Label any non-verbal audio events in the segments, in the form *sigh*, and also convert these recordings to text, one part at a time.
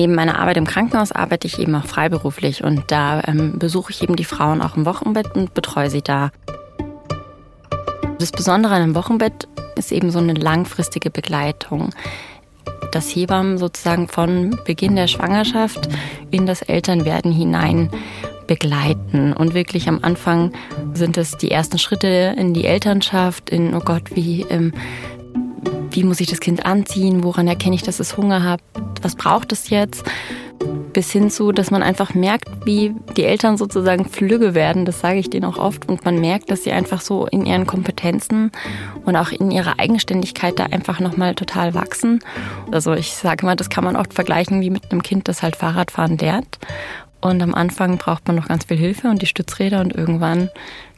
Neben meiner Arbeit im Krankenhaus arbeite ich eben auch freiberuflich und da ähm, besuche ich eben die Frauen auch im Wochenbett und betreue sie da. Das Besondere an einem Wochenbett ist eben so eine langfristige Begleitung. Dass Hebammen sozusagen von Beginn der Schwangerschaft in das Elternwerden hinein begleiten. Und wirklich am Anfang sind es die ersten Schritte in die Elternschaft, in, oh Gott, wie, ähm, wie muss ich das Kind anziehen, woran erkenne ich, dass es Hunger hat, was braucht es jetzt? Bis hin zu, dass man einfach merkt, wie die Eltern sozusagen flügge werden, das sage ich denen auch oft, und man merkt, dass sie einfach so in ihren Kompetenzen und auch in ihrer Eigenständigkeit da einfach nochmal total wachsen. Also ich sage mal, das kann man oft vergleichen wie mit einem Kind, das halt Fahrradfahren lernt. Und am Anfang braucht man noch ganz viel Hilfe und die Stützräder und irgendwann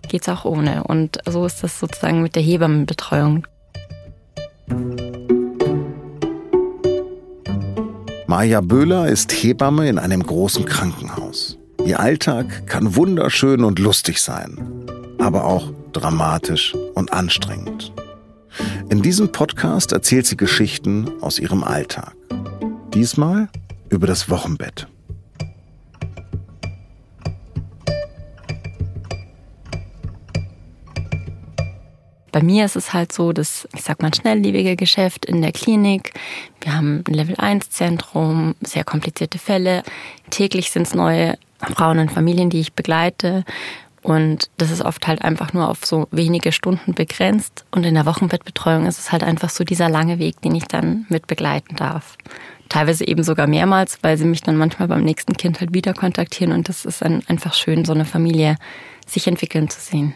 geht es auch ohne. Und so ist das sozusagen mit der Hebammenbetreuung. Maja Böhler ist Hebamme in einem großen Krankenhaus. Ihr Alltag kann wunderschön und lustig sein, aber auch dramatisch und anstrengend. In diesem Podcast erzählt sie Geschichten aus ihrem Alltag. Diesmal über das Wochenbett. Bei mir ist es halt so, dass, ich sag mal, schnelllebige Geschäft in der Klinik. Wir haben ein Level-1-Zentrum, sehr komplizierte Fälle. Täglich sind es neue Frauen und Familien, die ich begleite. Und das ist oft halt einfach nur auf so wenige Stunden begrenzt. Und in der Wochenbettbetreuung ist es halt einfach so dieser lange Weg, den ich dann mit begleiten darf. Teilweise eben sogar mehrmals, weil sie mich dann manchmal beim nächsten Kind halt wieder kontaktieren. Und das ist dann einfach schön, so eine Familie sich entwickeln zu sehen.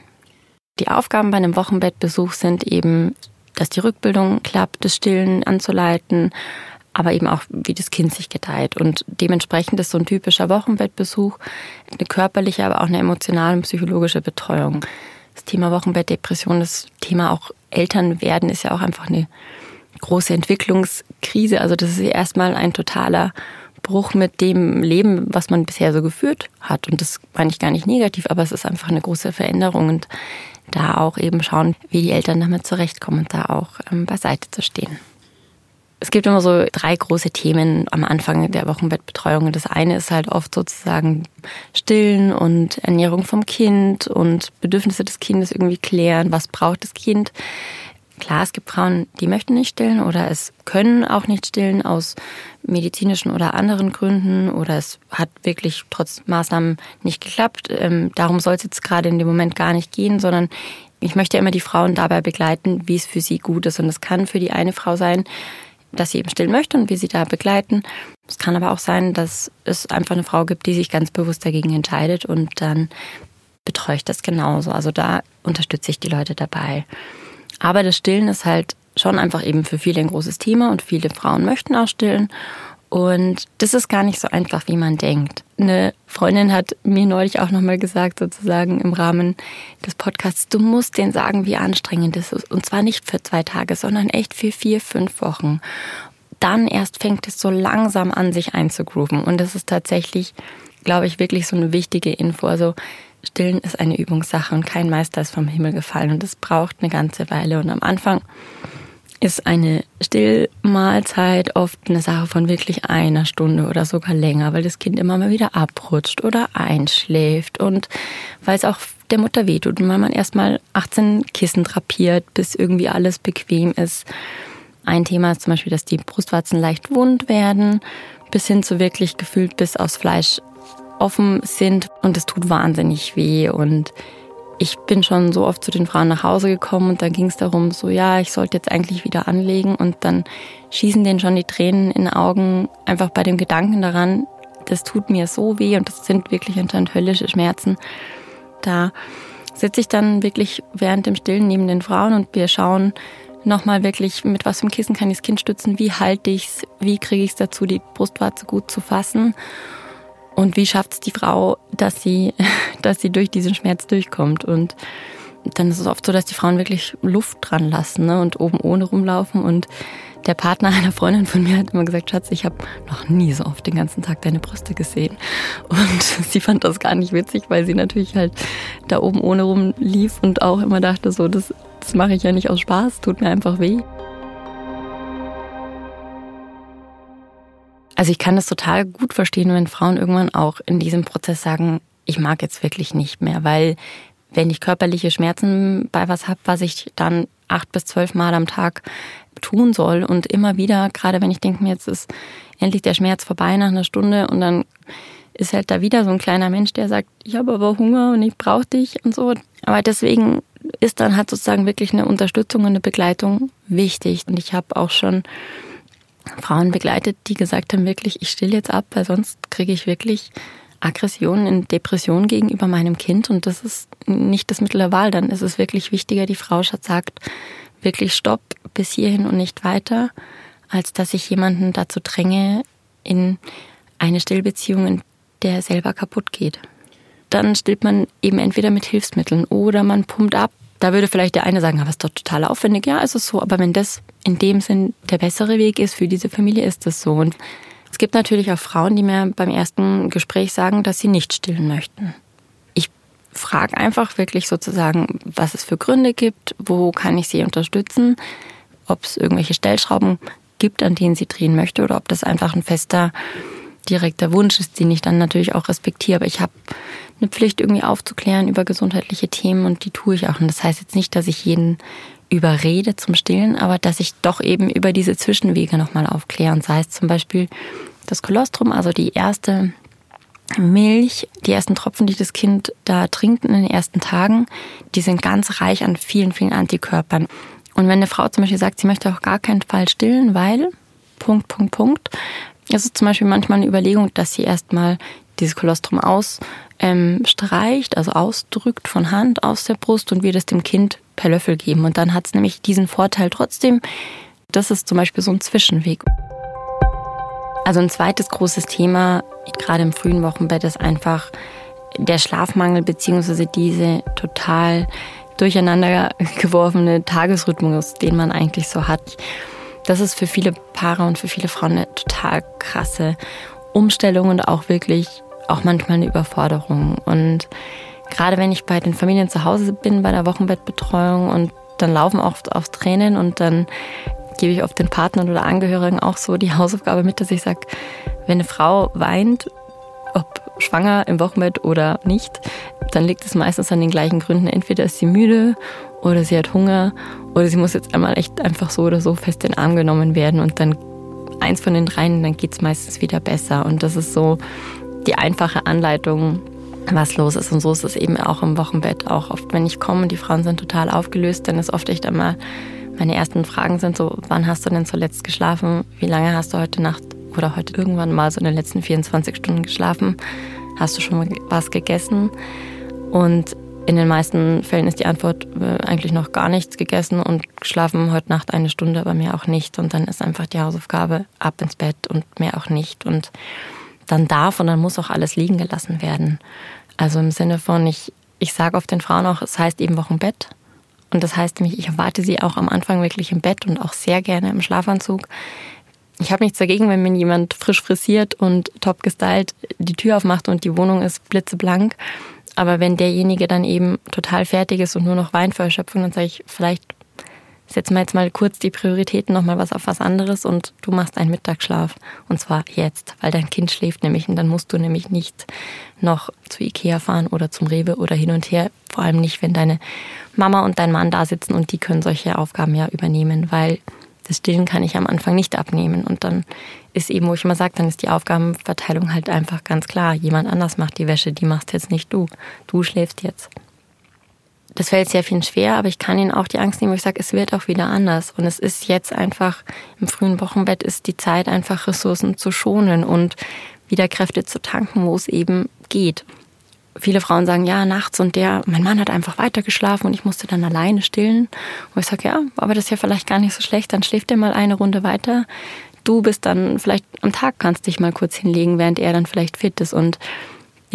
Die Aufgaben bei einem Wochenbettbesuch sind eben, dass die Rückbildung klappt, das Stillen anzuleiten, aber eben auch, wie das Kind sich gedeiht. Und dementsprechend ist so ein typischer Wochenbettbesuch eine körperliche, aber auch eine emotionale und psychologische Betreuung. Das Thema Wochenbettdepression, das Thema auch Eltern werden, ist ja auch einfach eine große Entwicklungskrise. Also das ist erstmal ein totaler Bruch mit dem Leben, was man bisher so geführt hat. Und das meine ich gar nicht negativ, aber es ist einfach eine große Veränderung. Und da auch eben schauen, wie die Eltern damit zurechtkommen und da auch ähm, beiseite zu stehen. Es gibt immer so drei große Themen am Anfang der Wochenbettbetreuung. Das eine ist halt oft sozusagen Stillen und Ernährung vom Kind und Bedürfnisse des Kindes irgendwie klären. Was braucht das Kind? Klar, es gibt Frauen, die möchten nicht stillen oder es können auch nicht stillen aus medizinischen oder anderen Gründen oder es hat wirklich trotz Maßnahmen nicht geklappt. Ähm, darum soll es jetzt gerade in dem Moment gar nicht gehen, sondern ich möchte immer die Frauen dabei begleiten, wie es für sie gut ist. Und es kann für die eine Frau sein, dass sie eben stillen möchte und wir sie da begleiten. Es kann aber auch sein, dass es einfach eine Frau gibt, die sich ganz bewusst dagegen entscheidet und dann betreue ich das genauso. Also da unterstütze ich die Leute dabei. Aber das Stillen ist halt schon einfach eben für viele ein großes Thema und viele Frauen möchten auch stillen. Und das ist gar nicht so einfach, wie man denkt. Eine Freundin hat mir neulich auch nochmal gesagt, sozusagen im Rahmen des Podcasts, du musst denen sagen, wie anstrengend es ist. Und zwar nicht für zwei Tage, sondern echt für vier, fünf Wochen. Dann erst fängt es so langsam an, sich einzugrooven. Und das ist tatsächlich, glaube ich, wirklich so eine wichtige Info. Also Stillen ist eine Übungssache und kein Meister ist vom Himmel gefallen und es braucht eine ganze Weile. Und am Anfang ist eine Stillmahlzeit oft eine Sache von wirklich einer Stunde oder sogar länger, weil das Kind immer mal wieder abrutscht oder einschläft und weil es auch der Mutter wehtut und weil man erstmal 18 Kissen drapiert, bis irgendwie alles bequem ist. Ein Thema ist zum Beispiel, dass die Brustwarzen leicht wund werden, bis hin zu wirklich gefühlt bis aus Fleisch offen sind und es tut wahnsinnig weh und ich bin schon so oft zu den Frauen nach Hause gekommen und da ging es darum, so ja, ich sollte jetzt eigentlich wieder anlegen und dann schießen denen schon die Tränen in den Augen, einfach bei dem Gedanken daran, das tut mir so weh und das sind wirklich anscheinend höllische Schmerzen. Da sitze ich dann wirklich während dem Stillen neben den Frauen und wir schauen nochmal wirklich, mit was für einem Kissen kann ich das Kind stützen, wie halte ich es, wie kriege ich es dazu, die Brustwarze gut zu fassen. Und wie schafft es die Frau, dass sie, *laughs* dass sie durch diesen Schmerz durchkommt? Und dann ist es oft so, dass die Frauen wirklich Luft dran lassen ne? und oben ohne rumlaufen. Und der Partner *laughs* einer Freundin von mir hat immer gesagt, Schatz, ich habe noch nie so oft den ganzen Tag deine Brüste gesehen. *laughs* Und sie fand das gar nicht witzig, weil sie natürlich halt da oben ohne rumlief und auch immer dachte, so, das, das mache ich ja nicht aus Spaß, tut mir einfach weh. Also ich kann das total gut verstehen, wenn Frauen irgendwann auch in diesem Prozess sagen, ich mag jetzt wirklich nicht mehr, weil wenn ich körperliche Schmerzen bei was habe, was ich dann acht bis zwölf Mal am Tag tun soll und immer wieder, gerade wenn ich denke mir, jetzt ist endlich der Schmerz vorbei nach einer Stunde und dann ist halt da wieder so ein kleiner Mensch, der sagt, ich habe aber Hunger und ich brauche dich und so. Aber deswegen ist dann halt sozusagen wirklich eine Unterstützung und eine Begleitung wichtig. Und ich habe auch schon Frauen begleitet, die gesagt haben, wirklich, ich still jetzt ab, weil sonst kriege ich wirklich Aggression in Depression gegenüber meinem Kind. Und das ist nicht das Mittel der Wahl. Dann ist es wirklich wichtiger, die Frau sagt, wirklich Stopp bis hierhin und nicht weiter, als dass ich jemanden dazu dränge, in eine Stillbeziehung, in der selber kaputt geht. Dann stillt man eben entweder mit Hilfsmitteln oder man pumpt ab. Da würde vielleicht der eine sagen, aber ist doch total aufwendig. Ja, ist es so. Aber wenn das in dem Sinn der bessere Weg ist für diese Familie, ist das so. Und es gibt natürlich auch Frauen, die mir beim ersten Gespräch sagen, dass sie nicht stillen möchten. Ich frage einfach wirklich sozusagen, was es für Gründe gibt, wo kann ich sie unterstützen, ob es irgendwelche Stellschrauben gibt, an denen sie drehen möchte oder ob das einfach ein fester direkter Wunsch ist, den ich dann natürlich auch respektiere. Aber ich habe eine Pflicht, irgendwie aufzuklären über gesundheitliche Themen und die tue ich auch. Und das heißt jetzt nicht, dass ich jeden überrede zum Stillen, aber dass ich doch eben über diese Zwischenwege nochmal aufkläre. Sei es zum Beispiel das Kolostrum, also die erste Milch, die ersten Tropfen, die das Kind da trinkt in den ersten Tagen, die sind ganz reich an vielen, vielen Antikörpern. Und wenn eine Frau zum Beispiel sagt, sie möchte auf gar keinen Fall stillen, weil Punkt, Punkt, Punkt, es ist zum Beispiel manchmal eine Überlegung, dass sie erstmal dieses Kolostrum ausstreicht, ähm, also ausdrückt von Hand aus der Brust und wir das dem Kind per Löffel geben. Und dann hat es nämlich diesen Vorteil trotzdem. Das ist zum Beispiel so ein Zwischenweg. Also ein zweites großes Thema, gerade im frühen Wochenbett, ist einfach der Schlafmangel beziehungsweise diese total durcheinander *laughs* geworfene Tagesrhythmus, den man eigentlich so hat. Das ist für viele Paare und für viele Frauen eine total krasse Umstellung und auch wirklich auch manchmal eine Überforderung. Und gerade wenn ich bei den Familien zu Hause bin, bei der Wochenbettbetreuung und dann laufen oft aufs Tränen und dann gebe ich oft den Partnern oder Angehörigen auch so die *laughs* Hausaufgabe mit, dass ich sage, wenn eine Frau weint, ob schwanger im Wochenbett oder nicht, dann liegt es meistens an den gleichen Gründen. Entweder ist sie müde oder sie hat Hunger oder sie muss jetzt einmal echt einfach so oder so fest in den Arm genommen werden und dann eins von den dreien, dann geht es meistens wieder besser. Und das ist so die einfache Anleitung, was los ist. Und so ist es eben auch im Wochenbett. Auch oft, wenn ich komme und die Frauen sind total aufgelöst, dann ist oft echt einmal, meine ersten Fragen sind so, wann hast du denn zuletzt geschlafen? Wie lange hast du heute Nacht oder heute irgendwann mal so in den letzten 24 Stunden geschlafen? Hast du schon was gegessen? Und in den meisten Fällen ist die Antwort äh, eigentlich noch gar nichts gegessen und geschlafen heute Nacht eine Stunde, aber mehr auch nicht. Und dann ist einfach die Hausaufgabe ab ins Bett und mehr auch nicht. Und dann darf und dann muss auch alles liegen gelassen werden. Also im Sinne von, ich, ich sage oft den Frauen auch, es heißt eben Wochenbett. Und das heißt nämlich, ich erwarte sie auch am Anfang wirklich im Bett und auch sehr gerne im Schlafanzug. Ich habe nichts dagegen, wenn mir jemand frisch frisiert und top gestylt die Tür aufmacht und die Wohnung ist blitzeblank. Aber wenn derjenige dann eben total fertig ist und nur noch Wein vor Erschöpfung, dann sage ich, vielleicht setzen wir jetzt mal kurz die Prioritäten nochmal was auf was anderes und du machst einen Mittagsschlaf. Und zwar jetzt, weil dein Kind schläft nämlich und dann musst du nämlich nicht noch zu Ikea fahren oder zum Rewe oder hin und her. Vor allem nicht, wenn deine Mama und dein Mann da sitzen und die können solche Aufgaben ja übernehmen, weil das Stillen kann ich am Anfang nicht abnehmen. Und dann ist eben, wo ich immer sage, dann ist die Aufgabenverteilung halt einfach ganz klar. Jemand anders macht die Wäsche, die machst jetzt nicht du. Du schläfst jetzt. Das fällt sehr vielen schwer, aber ich kann ihnen auch die Angst nehmen, wo ich sage, es wird auch wieder anders. Und es ist jetzt einfach, im frühen Wochenbett ist die Zeit einfach Ressourcen zu schonen und wieder Kräfte zu tanken, wo es eben geht viele Frauen sagen, ja, nachts und der, mein Mann hat einfach weitergeschlafen und ich musste dann alleine stillen. Und ich sage, ja, aber das ist ja vielleicht gar nicht so schlecht, dann schläft er mal eine Runde weiter. Du bist dann vielleicht am Tag kannst dich mal kurz hinlegen, während er dann vielleicht fit ist. Und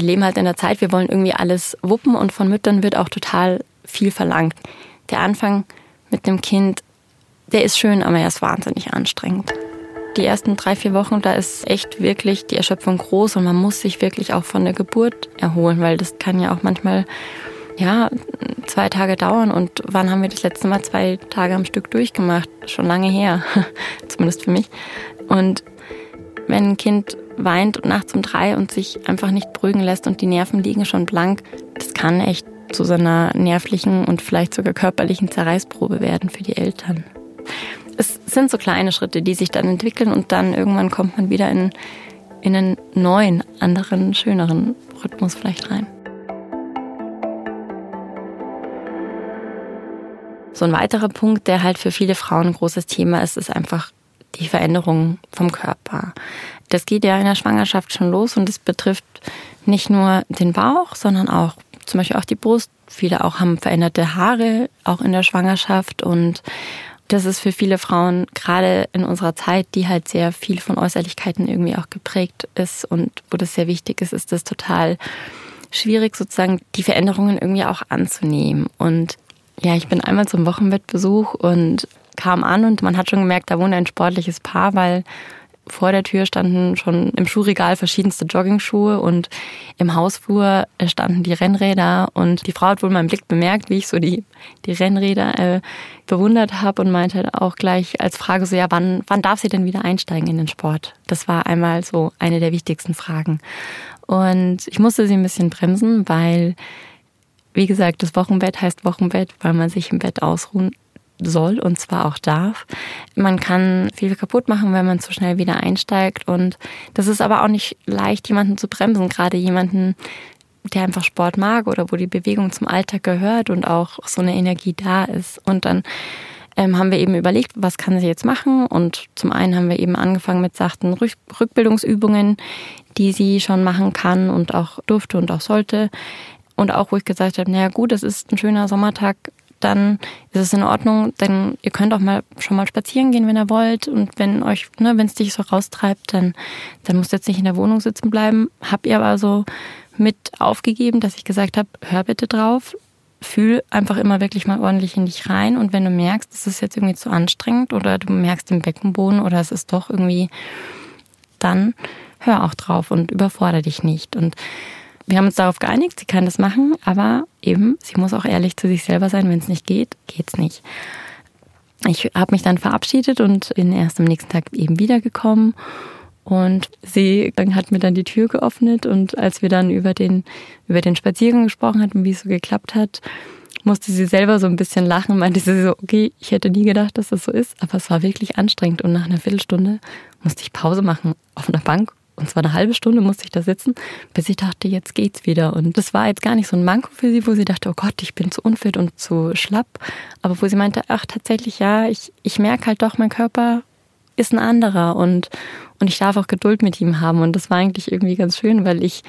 wir leben halt in der Zeit, wir wollen irgendwie alles wuppen und von Müttern wird auch total viel verlangt. Der Anfang mit dem Kind, der ist schön, aber er ist wahnsinnig anstrengend die ersten drei, vier Wochen, da ist echt wirklich die Erschöpfung groß und man muss sich wirklich auch von der Geburt erholen, weil das kann ja auch manchmal ja, zwei Tage dauern. Und wann haben wir das letzte Mal zwei Tage am Stück durchgemacht? Schon lange her, *laughs* zumindest für mich. Und wenn ein Kind weint nachts um drei und sich einfach nicht beruhigen lässt und die Nerven liegen schon blank, das kann echt zu so einer nervlichen und vielleicht sogar körperlichen Zerreißprobe werden für die Eltern. Es sind so kleine Schritte, die sich dann entwickeln und dann irgendwann kommt man wieder in, in einen neuen, anderen, schöneren Rhythmus vielleicht rein. So ein weiterer Punkt, der halt für viele Frauen ein großes Thema ist, ist einfach die Veränderung vom Körper. Das geht ja in der Schwangerschaft schon los und es betrifft nicht nur den Bauch, sondern auch zum Beispiel auch die Brust. Viele auch haben veränderte Haare, auch in der Schwangerschaft. Und das ist für viele Frauen, gerade in unserer Zeit, die halt sehr viel von Äußerlichkeiten irgendwie auch geprägt ist und wo das sehr wichtig ist, ist das total schwierig, sozusagen die Veränderungen irgendwie auch anzunehmen. Und ja, ich bin einmal zum Wochenbettbesuch und kam an und man hat schon gemerkt, da wohnt ein sportliches Paar, weil vor der Tür standen schon im Schuhregal verschiedenste Joggingschuhe und im Hausflur standen die Rennräder und die Frau hat wohl meinen Blick bemerkt, wie ich so die, die Rennräder äh, bewundert habe und meinte auch gleich als Frage so, ja, wann, wann darf sie denn wieder einsteigen in den Sport? Das war einmal so eine der wichtigsten Fragen. Und ich musste sie ein bisschen bremsen, weil, wie gesagt, das Wochenbett heißt Wochenbett, weil man sich im Bett ausruhen soll und zwar auch darf. Man kann viel kaputt machen, wenn man zu schnell wieder einsteigt und das ist aber auch nicht leicht, jemanden zu bremsen, gerade jemanden, der einfach Sport mag oder wo die Bewegung zum Alltag gehört und auch so eine Energie da ist. Und dann ähm, haben wir eben überlegt, was kann sie jetzt machen und zum einen haben wir eben angefangen mit sachten Rückbildungsübungen, die sie schon machen kann und auch durfte und auch sollte. Und auch, wo ich gesagt habe, naja gut, es ist ein schöner Sommertag, dann ist es in Ordnung. Denn ihr könnt auch mal schon mal spazieren gehen, wenn ihr wollt. Und wenn euch, ne, wenn es dich so raustreibt, dann, dann musst du jetzt nicht in der Wohnung sitzen bleiben. Hab ihr aber so mit aufgegeben, dass ich gesagt habe, hör bitte drauf, fühl einfach immer wirklich mal ordentlich in dich rein. Und wenn du merkst, es ist jetzt irgendwie zu anstrengend oder du merkst den Beckenboden oder es ist doch irgendwie, dann hör auch drauf und überfordere dich nicht. Und wir haben uns darauf geeinigt, sie kann das machen, aber eben, sie muss auch ehrlich zu sich selber sein. Wenn es nicht geht, geht's nicht. Ich habe mich dann verabschiedet und bin erst am nächsten Tag eben wiedergekommen. Und sie hat mir dann die Tür geöffnet und als wir dann über den, über den Spaziergang gesprochen hatten, wie es so geklappt hat, musste sie selber so ein bisschen lachen, meinte sie so, okay, ich hätte nie gedacht, dass das so ist, aber es war wirklich anstrengend und nach einer Viertelstunde musste ich Pause machen auf einer Bank und zwar eine halbe Stunde musste ich da sitzen, bis ich dachte, jetzt geht's wieder. Und das war jetzt gar nicht so ein Manko für sie, wo sie dachte, oh Gott, ich bin zu unfit und zu schlapp. Aber wo sie meinte, ach, tatsächlich, ja, ich, ich merke halt doch, mein Körper ist ein anderer und, und ich darf auch Geduld mit ihm haben. Und das war eigentlich irgendwie ganz schön, weil ich,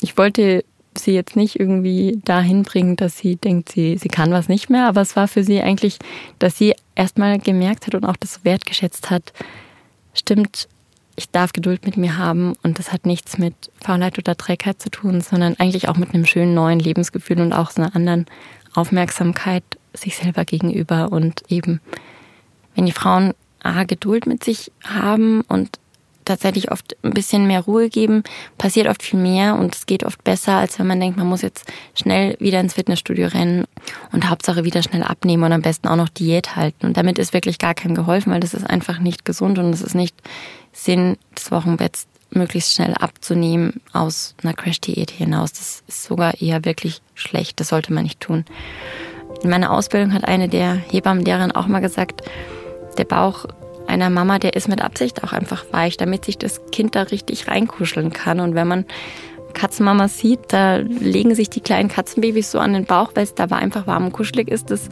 ich wollte sie jetzt nicht irgendwie dahin bringen, dass sie denkt, sie, sie kann was nicht mehr. Aber es war für sie eigentlich, dass sie erstmal gemerkt hat und auch das wertgeschätzt hat, stimmt, ich darf Geduld mit mir haben und das hat nichts mit Faulheit oder Trägheit zu tun, sondern eigentlich auch mit einem schönen neuen Lebensgefühl und auch so einer anderen Aufmerksamkeit sich selber gegenüber und eben, wenn die Frauen A, Geduld mit sich haben und tatsächlich oft ein bisschen mehr Ruhe geben, passiert oft viel mehr und es geht oft besser, als wenn man denkt, man muss jetzt schnell wieder ins Fitnessstudio rennen und Hauptsache wieder schnell abnehmen und am besten auch noch Diät halten. Und damit ist wirklich gar keinem geholfen, weil das ist einfach nicht gesund und es ist nicht Sinn des Wochenbetts möglichst schnell abzunehmen aus einer Crash-Diät hinaus. Das ist sogar eher wirklich schlecht. Das sollte man nicht tun. In meiner Ausbildung hat eine der Hebammenlehrerinnen auch mal gesagt, der Bauch einer Mama, der ist mit Absicht auch einfach weich, damit sich das Kind da richtig reinkuscheln kann. Und wenn man Katzenmamas sieht, da legen sich die kleinen Katzenbabys so an den Bauch, weil es da einfach warm und kuschelig ist. Das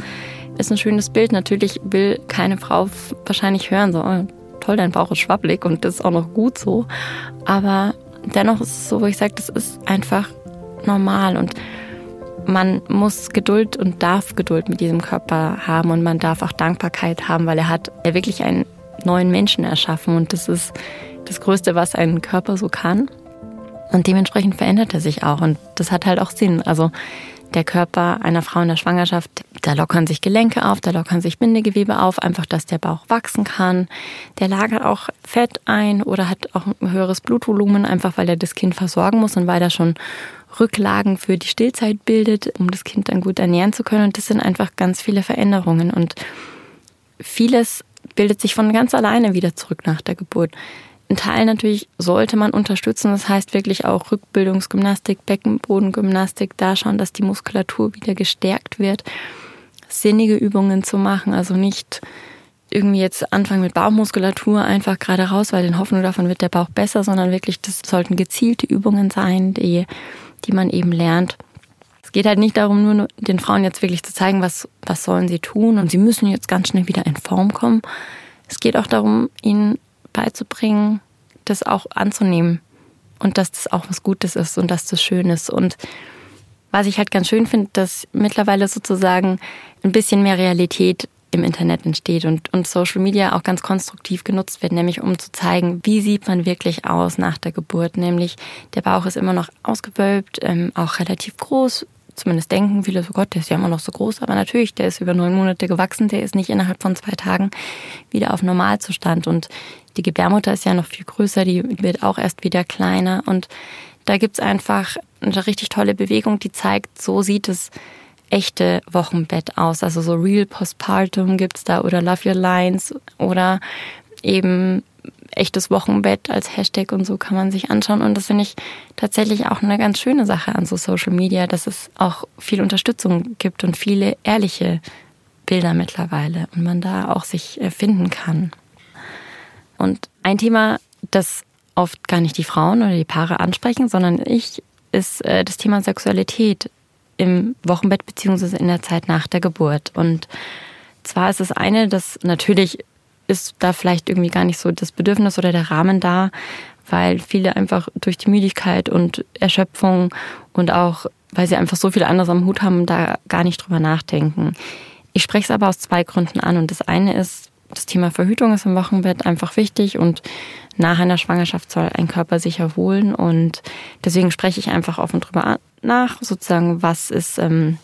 ist ein schönes Bild. Natürlich will keine Frau wahrscheinlich hören, so oh, toll, dein Bauch ist schwabbelig und das ist auch noch gut so. Aber dennoch ist es so, wo ich sage, das ist einfach normal und man muss Geduld und darf Geduld mit diesem Körper haben und man darf auch Dankbarkeit haben, weil er hat wirklich einen neuen Menschen erschaffen und das ist das Größte, was ein Körper so kann. Und dementsprechend verändert er sich auch und das hat halt auch Sinn. Also der Körper einer Frau in der Schwangerschaft, da lockern sich Gelenke auf, da lockern sich Bindegewebe auf, einfach, dass der Bauch wachsen kann. Der lagert auch Fett ein oder hat auch ein höheres Blutvolumen, einfach weil er das Kind versorgen muss und weil er schon Rücklagen für die Stillzeit bildet, um das Kind dann gut ernähren zu können. Und das sind einfach ganz viele Veränderungen. Und vieles bildet sich von ganz alleine wieder zurück nach der Geburt. ein Teil natürlich sollte man unterstützen. Das heißt wirklich auch Rückbildungsgymnastik, Beckenbodengymnastik, da schauen, dass die Muskulatur wieder gestärkt wird. Sinnige Übungen zu machen, also nicht irgendwie jetzt anfangen mit Bauchmuskulatur einfach gerade raus, weil in Hoffnung davon wird der Bauch besser, sondern wirklich, das sollten gezielte Übungen sein, die, die man eben lernt. Es geht halt nicht darum, nur den Frauen jetzt wirklich zu zeigen, was, was sollen sie tun und sie müssen jetzt ganz schnell wieder in Form kommen. Es geht auch darum, ihnen beizubringen, das auch anzunehmen und dass das auch was Gutes ist und dass das schön ist. Und was ich halt ganz schön finde, dass mittlerweile sozusagen ein bisschen mehr Realität im Internet entsteht und, und Social Media auch ganz konstruktiv genutzt wird, nämlich um zu zeigen, wie sieht man wirklich aus nach der Geburt. Nämlich der Bauch ist immer noch ausgewölbt, ähm, auch relativ groß. Zumindest denken viele so, Gott, der ist ja immer noch so groß, aber natürlich, der ist über neun Monate gewachsen, der ist nicht innerhalb von zwei Tagen wieder auf Normalzustand. Und die Gebärmutter ist ja noch viel größer, die wird auch erst wieder kleiner. Und da gibt's einfach eine richtig tolle Bewegung, die zeigt, so sieht es echte Wochenbett aus. Also so Real Postpartum gibt's da oder Love Your Lines oder eben echtes Wochenbett als Hashtag und so kann man sich anschauen. Und das finde ich tatsächlich auch eine ganz schöne Sache an so Social Media, dass es auch viel Unterstützung gibt und viele ehrliche Bilder mittlerweile und man da auch sich äh, finden kann. Und ein Thema, das oft gar nicht die Frauen oder die Paare ansprechen, sondern ich, ist äh, das Thema Sexualität im Wochenbett beziehungsweise in der Zeit nach der Geburt. Und zwar ist es eine, dass natürlich ist da vielleicht irgendwie gar nicht so das Bedürfnis oder der Rahmen da, weil viele einfach durch die Müdigkeit und Erschöpfung und auch, weil sie einfach so viel anderes am Hut haben, da gar nicht drüber nachdenken. Ich spreche es aber aus zwei Gründen an. Und das eine ist, das Thema Verhütung ist im Wochenbett einfach wichtig und nach einer Schwangerschaft soll ein Körper sich erholen. Und deswegen spreche ich einfach offen drüber nach, sozusagen, was ist, ähm,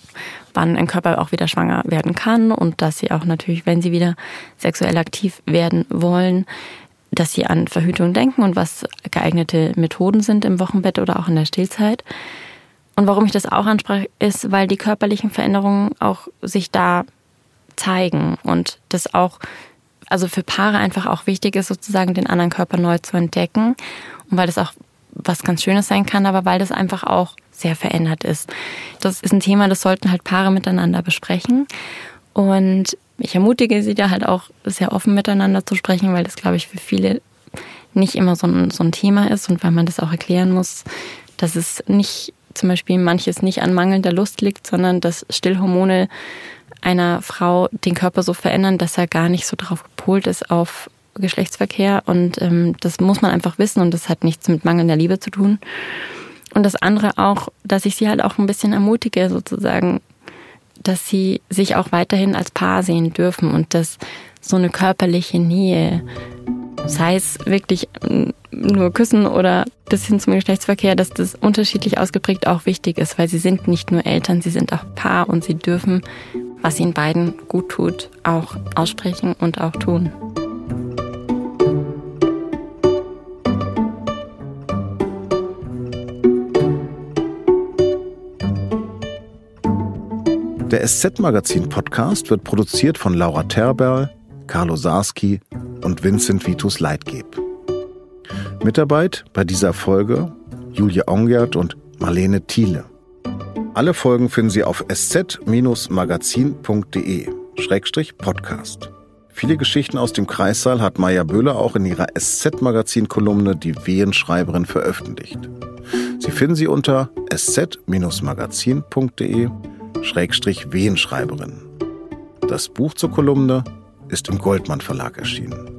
wann ein Körper auch wieder schwanger werden kann und dass sie auch natürlich, wenn sie wieder sexuell aktiv werden wollen, dass sie an Verhütung denken und was geeignete Methoden sind im Wochenbett oder auch in der Stillzeit. Und warum ich das auch anspreche, ist, weil die körperlichen Veränderungen auch sich da zeigen und das auch, also für Paare einfach auch wichtig ist, sozusagen den anderen Körper neu zu entdecken und weil das auch was ganz Schönes sein kann, aber weil das einfach auch sehr verändert ist. Das ist ein Thema, das sollten halt Paare miteinander besprechen. Und ich ermutige sie da halt auch sehr offen miteinander zu sprechen, weil das, glaube ich, für viele nicht immer so ein, so ein Thema ist und weil man das auch erklären muss, dass es nicht zum Beispiel manches nicht an mangelnder Lust liegt, sondern dass Stillhormone einer Frau den Körper so verändern, dass er gar nicht so drauf gepolt ist auf Geschlechtsverkehr. Und ähm, das muss man einfach wissen und das hat nichts mit mangelnder Liebe zu tun. Und das andere auch, dass ich sie halt auch ein bisschen ermutige, sozusagen, dass sie sich auch weiterhin als Paar sehen dürfen und dass so eine körperliche Nähe, sei es wirklich nur Küssen oder bis hin zum Geschlechtsverkehr, dass das unterschiedlich ausgeprägt auch wichtig ist, weil sie sind nicht nur Eltern, sie sind auch Paar und sie dürfen, was ihnen beiden gut tut, auch aussprechen und auch tun. Der SZ-Magazin-Podcast wird produziert von Laura Terberl, Carlo Sarski und Vincent Vitus Leitgeb. Mitarbeit bei dieser Folge Julia Ongert und Marlene Thiele. Alle Folgen finden Sie auf sz-magazin.de-podcast. Viele Geschichten aus dem Kreissaal hat Maya Böhler auch in ihrer SZ-Magazin-Kolumne Die Wehenschreiberin veröffentlicht. Sie finden sie unter sz-magazin.de Schrägstrich Wehenschreiberin. Das Buch zur Kolumne ist im Goldmann Verlag erschienen.